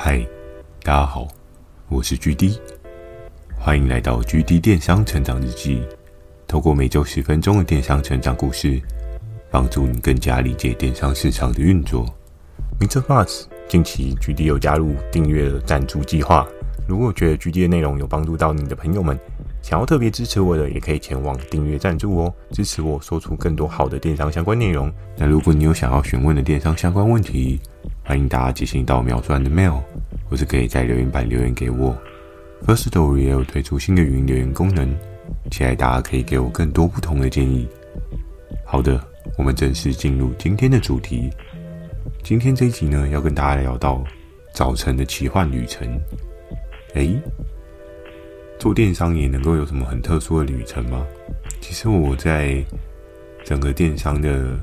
嗨，大家好，我是 GD，欢迎来到 GD 电商成长日记。透过每周十分钟的电商成长故事，帮助你更加理解电商市场的运作。Mr. Buzz，近期 GD 有加入订阅赞助计划，如果觉得 GD 的内容有帮助到你的朋友们，想要特别支持我的，也可以前往订阅赞助哦，支持我说出更多好的电商相关内容。那如果你有想要询问的电商相关问题，欢迎大家寄信到秒转的 mail，或是可以在留言板留言给我。First Story 也有推出新的语音留言功能，期待大家可以给我更多不同的建议。好的，我们正式进入今天的主题。今天这一集呢，要跟大家聊到早晨的奇幻旅程。诶。做电商也能够有什么很特殊的旅程吗？其实我在整个电商的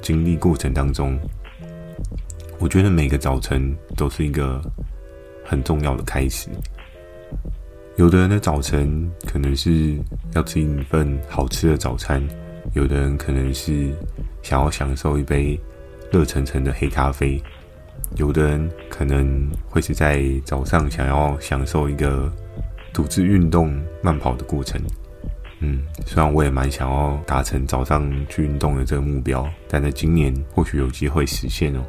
经历过程当中，我觉得每个早晨都是一个很重要的开始。有的人的早晨可能是要吃一份好吃的早餐，有的人可能是想要享受一杯热腾腾的黑咖啡，有的人可能会是在早上想要享受一个。独自运动慢跑的过程，嗯，虽然我也蛮想要达成早上去运动的这个目标，但在今年或许有机会实现哦。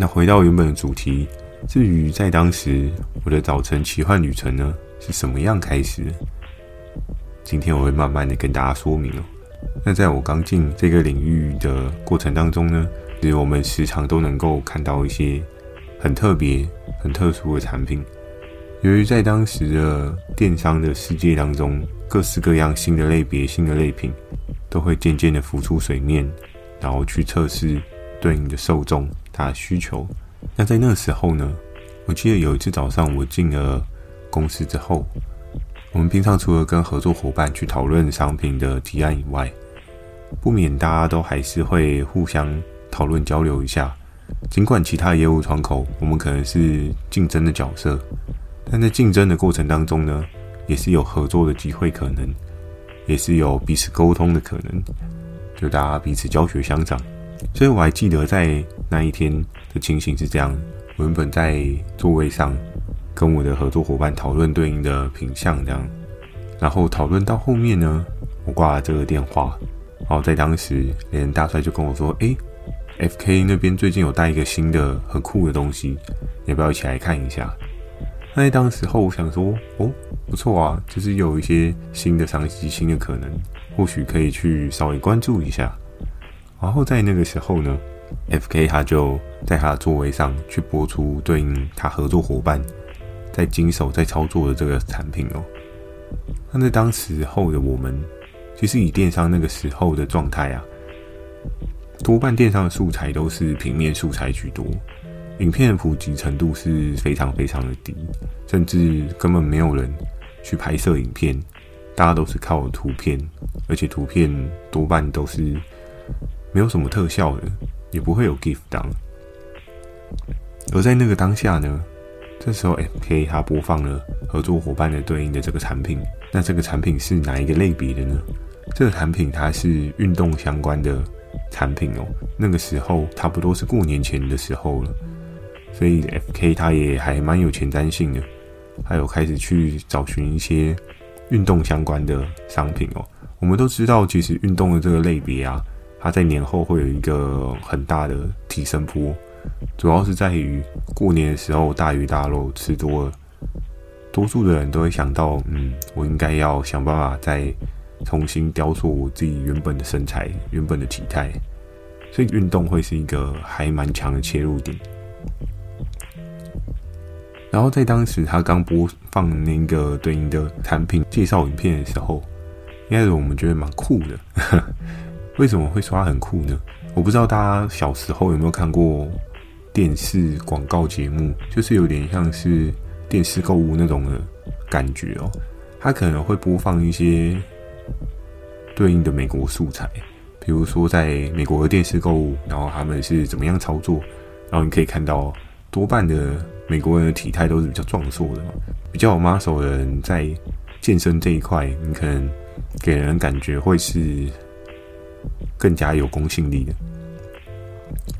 那回到原本的主题，至于在当时我的早晨奇幻旅程呢，是什么样开始？今天我会慢慢的跟大家说明哦。那在我刚进这个领域的过程当中呢，其实我们时常都能够看到一些很特别、很特殊的产品。由于在当时的电商的世界当中，各式各样新的类别、新的类品都会渐渐的浮出水面，然后去测试对应的受众他的需求。那在那时候呢，我记得有一次早上我进了公司之后，我们平常除了跟合作伙伴去讨论商品的提案以外，不免大家都还是会互相讨论交流一下。尽管其他业务窗口，我们可能是竞争的角色。但在竞争的过程当中呢，也是有合作的机会可能，也是有彼此沟通的可能，就大家彼此教学相长。所以我还记得在那一天的情形是这样：我原本在座位上跟我的合作伙伴讨论对应的品相，这样，然后讨论到后面呢，我挂了这个电话，然后在当时连大帅就跟我说：“诶，FK 那边最近有带一个新的很酷的东西，要不要一起来看一下？”那在当时候，我想说，哦，不错啊，就是有一些新的商机、新的可能，或许可以去稍微关注一下。然后在那个时候呢，FK 他就在他的座位上去播出对应他合作伙伴在经手、在操作的这个产品哦。那在当时候的我们，其实以电商那个时候的状态啊，多半电商的素材都是平面素材居多。影片的普及程度是非常非常的低，甚至根本没有人去拍摄影片，大家都是靠图片，而且图片多半都是没有什么特效的，也不会有 GIF 档。而在那个当下呢，这时候 FK 他播放了合作伙伴的对应的这个产品，那这个产品是哪一个类别的呢？这个产品它是运动相关的产品哦，那个时候差不多是过年前的时候了。所以，FK 它也还蛮有前瞻性的，还有开始去找寻一些运动相关的商品哦。我们都知道，其实运动的这个类别啊，它在年后会有一个很大的提升波，主要是在于过年的时候大鱼大肉吃多了，多数的人都会想到，嗯，我应该要想办法再重新雕塑我自己原本的身材、原本的体态，所以运动会是一个还蛮强的切入点。然后在当时他刚播放那个对应的产品介绍影片的时候，应该是我们觉得蛮酷的。为什么会说它很酷呢？我不知道大家小时候有没有看过电视广告节目，就是有点像是电视购物那种的感觉哦。它可能会播放一些对应的美国素材，比如说在美国的电视购物，然后他们是怎么样操作，然后你可以看到多半的。美国人的体态都是比较壮硕的嘛，比较有 muscle 的人在健身这一块，你可能给人感觉会是更加有公信力的。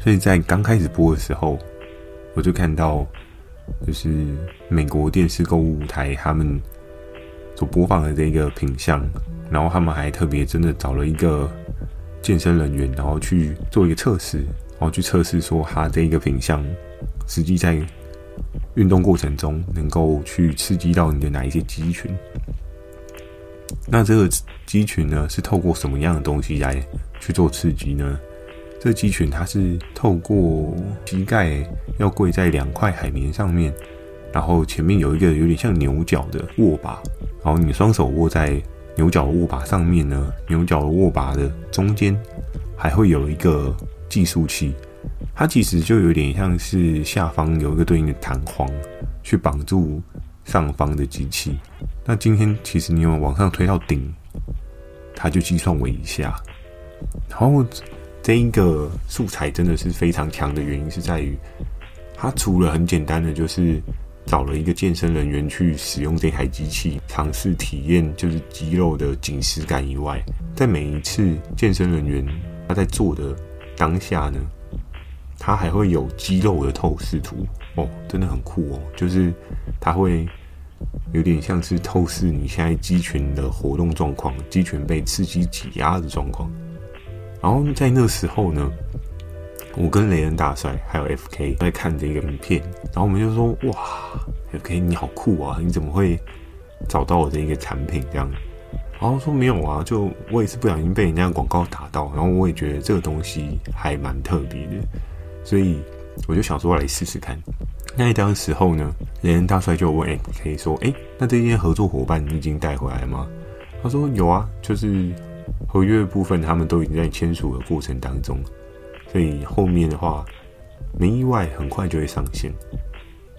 所以在刚开始播的时候，我就看到就是美国电视购物台他们所播放的这个品相，然后他们还特别真的找了一个健身人员，然后去做一个测试，然后去测试说他这一个品相实际在运动过程中能够去刺激到你的哪一些肌群。那这个肌群呢，是透过什么样的东西来去做刺激呢？这个肌群它是透过膝盖要跪在两块海绵上面，然后前面有一个有点像牛角的握把，然后你双手握在牛角的握把上面呢，牛角的握把的中间还会有一个计数器，它其实就有点像是下方有一个对应的弹簧去绑住上方的机器。那今天其实你有往上推到顶，它就计算为一下。然后这一个素材真的是非常强的原因是在于，它除了很简单的就是找了一个健身人员去使用这台机器，尝试体验就是肌肉的紧实感以外，在每一次健身人员他在做的当下呢，他还会有肌肉的透视图哦，真的很酷哦，就是他会。有点像是透视你现在肌群的活动状况，肌群被刺激挤压的状况。然后在那时候呢，我跟雷恩大帅还有 FK 在看这个影片，然后我们就说：“哇，FK 你好酷啊！你怎么会找到我的一个产品这样？”然后说：“没有啊，就我也是不小心被人家广告打到，然后我也觉得这个东西还蛮特别的，所以我就想说来试试看。”那当时候呢，雷恩大帅就问 FK 说：“哎、那这些合作伙伴你已经带回来吗？”他说：“有啊，就是合约的部分他们都已经在签署的过程当中，所以后面的话没意外，很快就会上线。”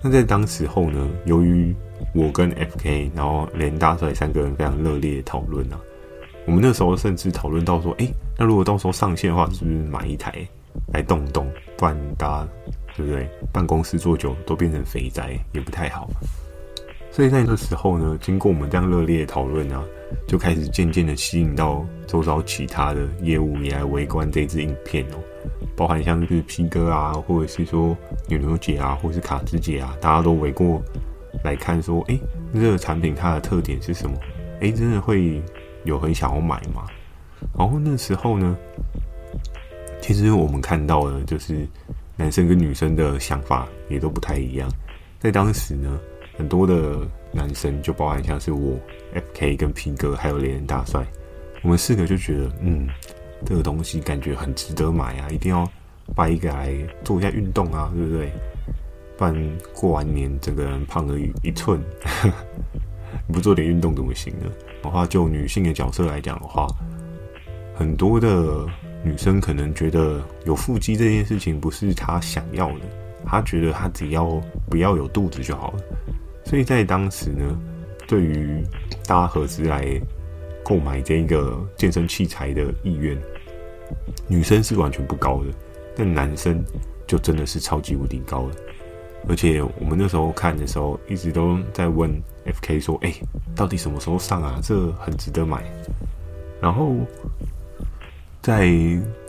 那在当时候呢，由于我跟 FK，然后雷恩大帅三个人非常热烈的讨论啊，我们那时候甚至讨论到说：“哎、那如果到时候上线的话，是不是买一台来动动，不然大家。”对不对？办公室坐久都变成肥宅，也不太好。所以在那时候呢，经过我们这样热烈的讨论啊，就开始渐渐的吸引到周遭其他的业务也来围观这支影片哦。包含像是 P 哥啊，或者是说牛牛姐啊，或者是卡兹姐啊，大家都围过来看，说：哎，这个产品它的特点是什么？哎，真的会有很想要买吗？然后那时候呢，其实我们看到的就是。男生跟女生的想法也都不太一样，在当时呢，很多的男生就包含像是我、FK 跟平哥，还有猎人大帅，我们四个就觉得，嗯，这个东西感觉很值得买啊，一定要买一个来做一下运动啊，对不对？不然过完年整个人胖了一一寸，不做点运动怎么行呢？的话，就女性的角色来讲的话，很多的。女生可能觉得有腹肌这件事情不是她想要的，她觉得她只要不要有肚子就好了。所以在当时呢，对于大家合资来购买这个健身器材的意愿，女生是完全不高的，但男生就真的是超级无敌高了。而且我们那时候看的时候，一直都在问 FK 说：“哎，到底什么时候上啊？这很值得买。”然后。在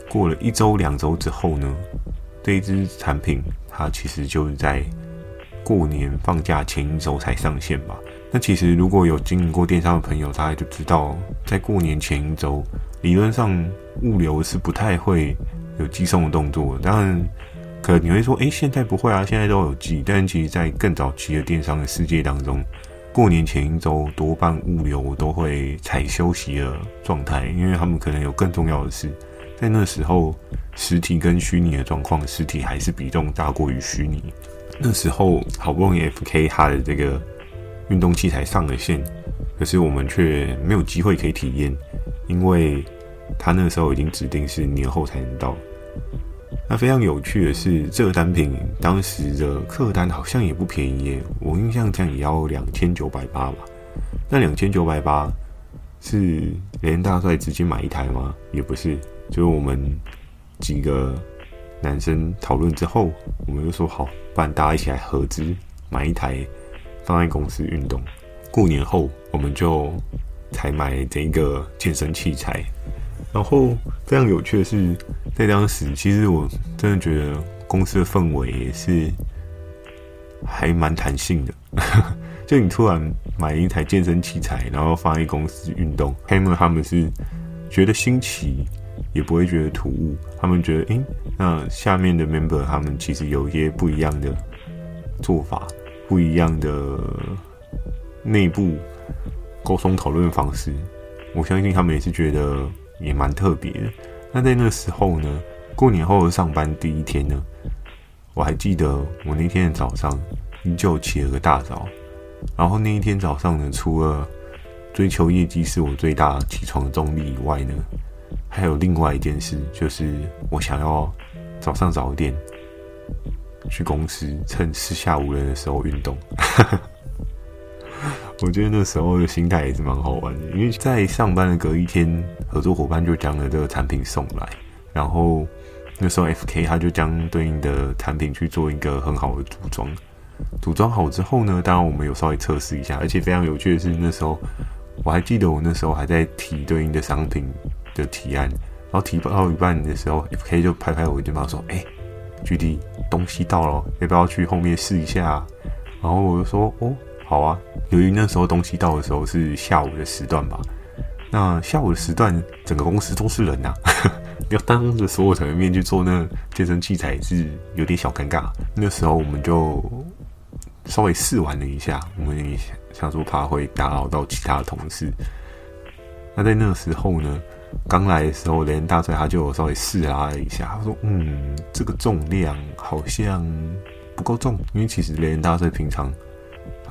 过了一周、两周之后呢，这一支产品它其实就是在过年放假前一周才上线吧。那其实如果有经营过电商的朋友，大概就知道，在过年前一周，理论上物流是不太会有寄送的动作。当然，可能你会说，诶，现在不会啊，现在都有寄。但其实，在更早期的电商的世界当中，过年前一周多半物流都会采休息的状态，因为他们可能有更重要的事。在那时候，实体跟虚拟的状况，实体还是比重大过于虚拟。那时候好不容易 FK 他的这个运动器材上了线，可是我们却没有机会可以体验，因为他那时候已经指定是年后才能到。那非常有趣的是，这个单品当时的客单好像也不便宜耶，我印象这样也要两千九百八吧。那两千九百八是连大帅直接买一台吗？也不是，就是我们几个男生讨论之后，我们就说好，不然大家一起来合资买一台，放在公司运动。过年后，我们就才买这一个健身器材。然后非常有趣的是，在当时，其实我真的觉得公司的氛围也是还蛮弹性的。就你突然买一台健身器材，然后放在公司运动，Hammer 他们是觉得新奇，也不会觉得突兀。他们觉得，诶，那下面的 member 他们其实有一些不一样的做法，不一样的内部沟通讨论方式。我相信他们也是觉得也蛮特别的。那在那时候呢，过年后上班第一天呢，我还记得我那天的早上依旧起了个大早。然后那一天早上呢，除了追求业绩是我最大起床的动力以外呢，还有另外一件事，就是我想要早上早一点去公司，趁四下无人的时候运动。我觉得那时候的心态也是蛮好玩的，因为在上班的隔一天，合作伙伴就将了这个产品送来，然后那时候 FK 他就将对应的产品去做一个很好的组装。组装好之后呢，当然我们有稍微测试一下，而且非常有趣的是，那时候我还记得我那时候还在提对应的商品的提案，然后提到一半的时候，FK 就拍拍我肩膀说：“哎，GD，东西到了，要不要去后面试一下？”然后我就说：“哦，好啊。”由于那时候东西到的时候是下午的时段吧，那下午的时段整个公司都是人呐、啊，要当着所有人的面去做那健身器材是有点小尴尬。那时候我们就。稍微试玩了一下，我们也想说怕会打扰到其他的同事。那在那个时候呢，刚来的时候，雷恩大帅他就稍微试拉了一下，他说：“嗯，这个重量好像不够重。”因为其实雷恩大帅平常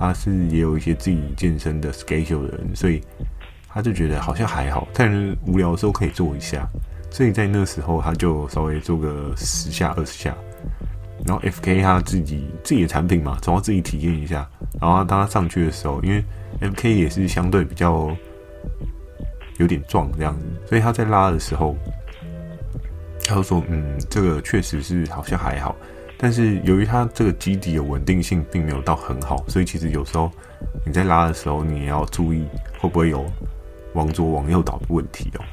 他是也有一些自己健身的 schedule 的人，所以他就觉得好像还好，但是无聊的时候可以做一下。所以在那时候，他就稍微做个十下、二十下。然后 FK 他自己自己的产品嘛，总要自己体验一下。然后当他上去的时候，因为 FK 也是相对比较有点壮这样子，所以他在拉的时候，他就说：“嗯，这个确实是好像还好，但是由于它这个基底的稳定性并没有到很好，所以其实有时候你在拉的时候，你也要注意会不会有往左往右倒的问题哦。”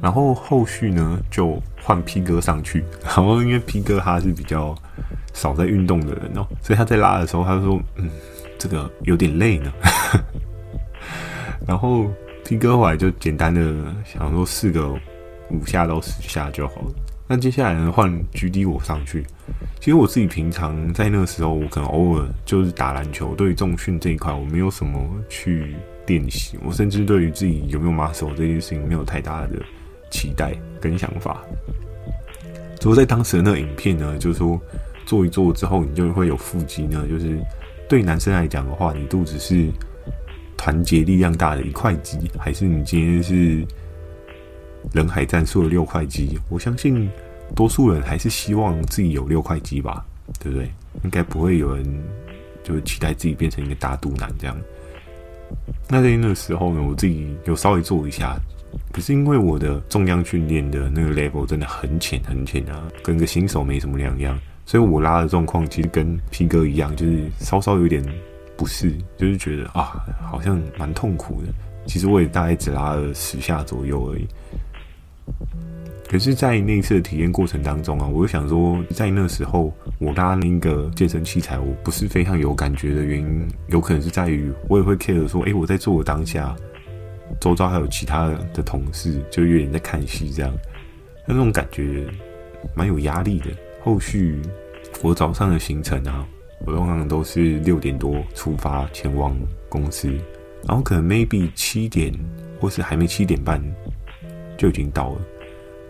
然后后续呢，就换 P 哥上去。然后因为 P 哥他是比较少在运动的人哦，所以他在拉的时候，他说：“嗯，这个有点累呢。”然后 P 哥后来就简单的想说四个五下到十下就好了。那接下来呢，换 GD 我上去。其实我自己平常在那个时候，我可能偶尔就是打篮球，对于重训这一块我没有什么去练习，我甚至对于自己有没有 muscle 这件事情没有太大的。期待跟想法，只不过在当时的那个影片呢，就是说做一做之后，你就会有腹肌呢。就是对男生来讲的话，你肚子是团结力量大的一块肌，还是你今天是人海战术的六块肌？我相信多数人还是希望自己有六块肌吧，对不对？应该不会有人就期待自己变成一个大肚腩这样。那在那个时候呢，我自己有稍微做一下。可是因为我的重量训练的那个 level 真的很浅很浅啊，跟个新手没什么两样，所以我拉的状况其实跟 P 哥一样，就是稍稍有点不适，就是觉得啊，好像蛮痛苦的。其实我也大概只拉了十下左右而已。可是，在那次的体验过程当中啊，我就想说，在那时候我拉那个健身器材，我不是非常有感觉的原因，有可能是在于我也会 care 说，诶，我在做的当下。周遭还有其他的同事，就有点在看戏这样，那种感觉蛮有压力的。后续我早上的行程啊，我通常都是六点多出发前往公司，然后可能 maybe 七点或是还没七点半就已经到了。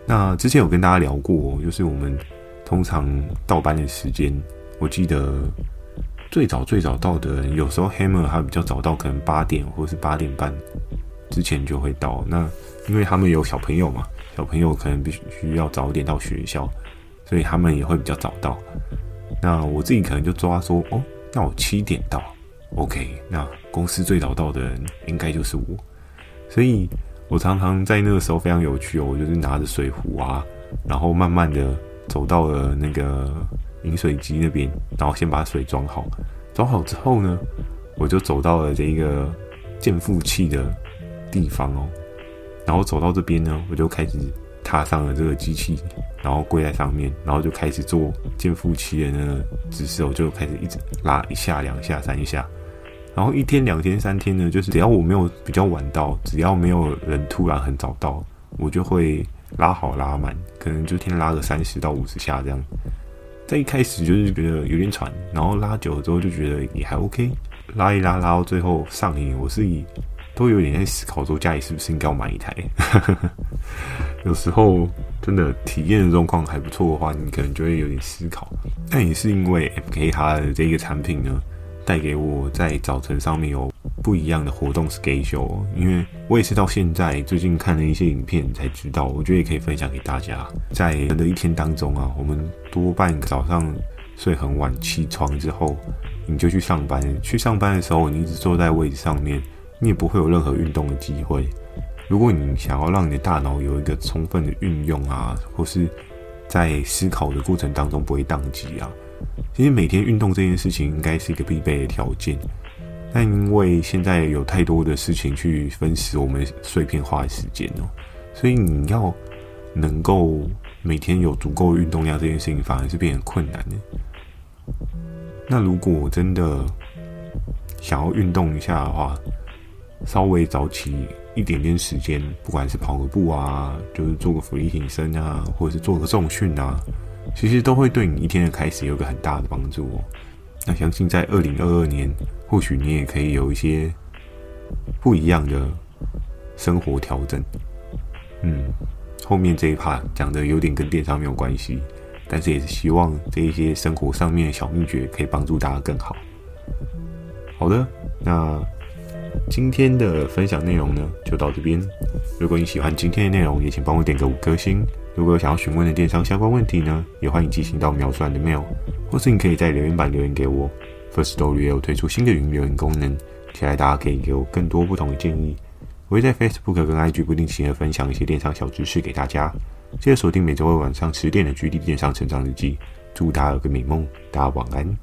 那之前有跟大家聊过，就是我们通常到班的时间，我记得最早最早到的人，有时候 Hammer 还比较早到，可能八点或是八点半。之前就会到，那因为他们有小朋友嘛，小朋友可能必须需要早点到学校，所以他们也会比较早到。那我自己可能就抓说，哦，那我七点到，OK，那公司最早到的人应该就是我，所以我常常在那个时候非常有趣哦，我就是拿着水壶啊，然后慢慢的走到了那个饮水机那边，然后先把水装好，装好之后呢，我就走到了这一个健腹器的地方哦，然后走到这边呢，我就开始踏上了这个机器，然后跪在上面，然后就开始做健腹器的那个姿势，我就开始一直拉一下、两下、三下，然后一天、两天、三天呢，就是只要我没有比较晚到，只要没有人突然很早到，我就会拉好拉满，可能就天拉个三十到五十下这样。在一开始就是觉得有点喘，然后拉久了之后就觉得也还 OK，拉一拉拉到最后上瘾，我是以。都有点在思考说，家里是不是应该要买一台？有时候真的体验的状况还不错的话，你可能就会有点思考。但也是因为 F K 它的这个产品呢，带给我在早晨上面有不一样的活动 schedule。因为我也是到现在最近看了一些影片才知道，我觉得也可以分享给大家。在人的一天当中啊，我们多半早上睡很晚，起床之后你就去上班。去上班的时候，你一直坐在位置上面。你也不会有任何运动的机会。如果你想要让你的大脑有一个充分的运用啊，或是在思考的过程当中不会宕机啊，其实每天运动这件事情应该是一个必备的条件。但因为现在有太多的事情去分食我们碎片化的时间哦，所以你要能够每天有足够运动量，这件事情反而是变得困难的。那如果真的想要运动一下的话，稍微早起一点点时间，不管是跑个步啊，就是做个伏地挺身啊，或者是做个重训啊，其实都会对你一天的开始有个很大的帮助哦。那相信在二零二二年，或许你也可以有一些不一样的生活调整。嗯，后面这一 part 讲的有点跟电商没有关系，但是也是希望这一些生活上面的小秘诀可以帮助大家更好。好的，那。今天的分享内容呢，就到这边。如果你喜欢今天的内容，也请帮我点个五颗星。如果有想要询问的电商相关问题呢，也欢迎寄信到描述栏的 mail，或是你可以在留言板留言给我。Firstory 也有推出新的语音留言功能，期待大家可以给我更多不同的建议。我会在 Facebook 跟 IG 不定期的分享一些电商小知识给大家。记得锁定每周二晚上十点的《GD 电商成长日记》，祝大家有个美梦，大家晚安。